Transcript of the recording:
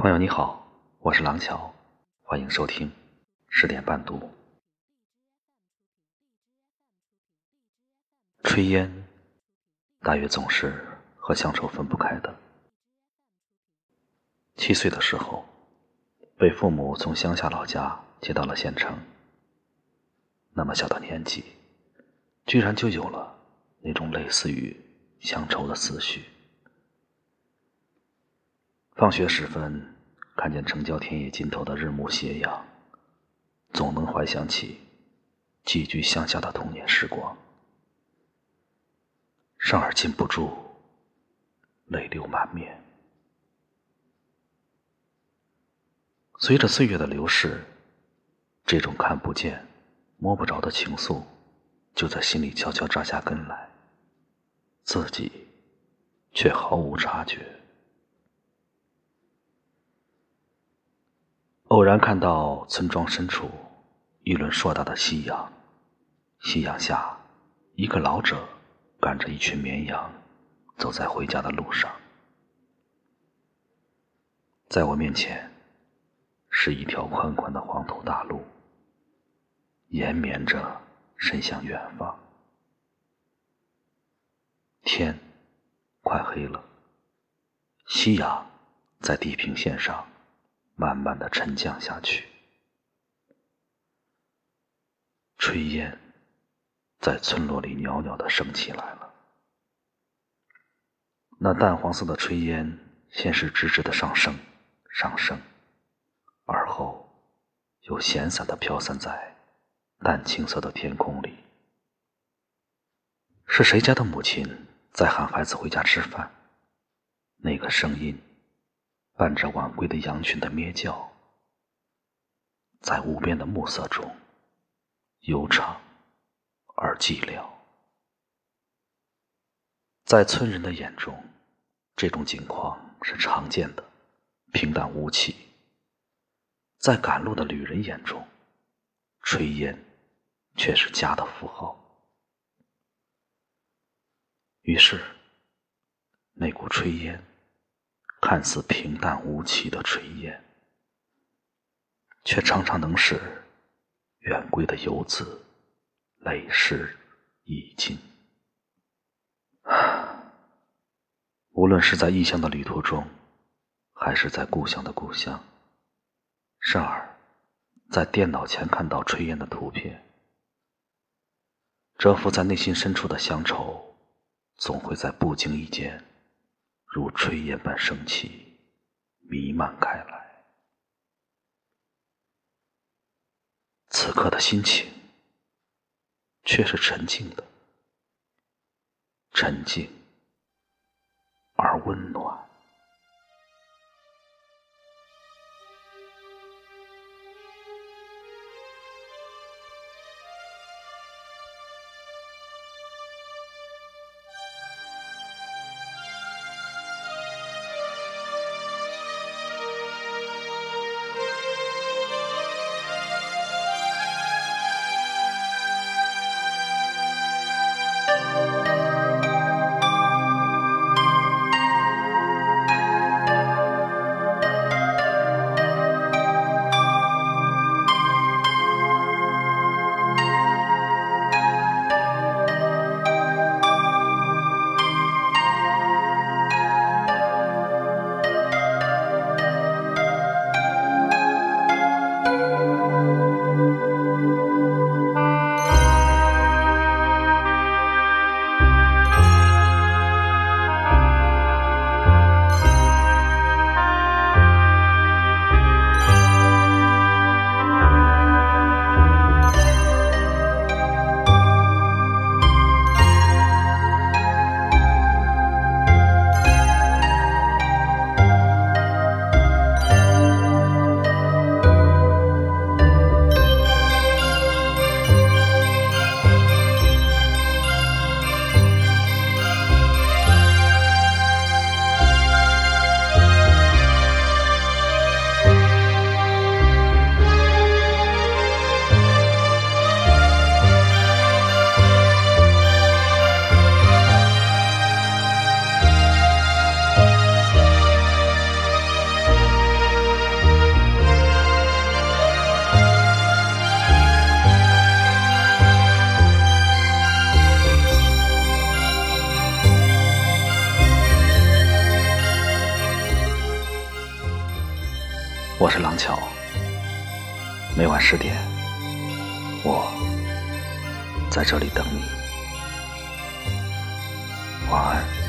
朋友你好，我是廊桥，欢迎收听十点半读。炊烟，大约总是和乡愁分不开的。七岁的时候，被父母从乡下老家接到了县城。那么小的年纪，居然就有了那种类似于乡愁的思绪。放学时分，看见城郊田野尽头的日暮斜阳，总能怀想起寄居乡下的童年时光，生而禁不住泪流满面。随着岁月的流逝，这种看不见、摸不着的情愫，就在心里悄悄扎下根来，自己却毫无察觉。偶然看到村庄深处一轮硕大的夕阳，夕阳下，一个老者赶着一群绵羊，走在回家的路上。在我面前，是一条宽宽的黄土大路，延绵着伸向远方。天快黑了，夕阳在地平线上。慢慢的沉降下去，炊烟在村落里袅袅的升起来了。那淡黄色的炊烟，先是直直的上升，上升，而后又闲散的飘散在淡青色的天空里。是谁家的母亲在喊孩子回家吃饭？那个声音。伴着晚归的羊群的咩叫，在无边的暮色中悠长而寂寥。在村人的眼中，这种景况是常见的，平淡无奇；在赶路的旅人眼中，炊烟却是家的符号。于是，那股炊烟。看似平淡无奇的炊烟，却常常能使远归的游子泪湿衣襟。无论是在异乡的旅途中，还是在故乡的故乡，甚而在电脑前看到炊烟的图片，蛰伏在内心深处的乡愁，总会在不经意间。如炊烟般升起，弥漫开来。此刻的心情却是沉静的，沉静而温暖。我是廊桥，每晚十点，我在这里等你。晚安。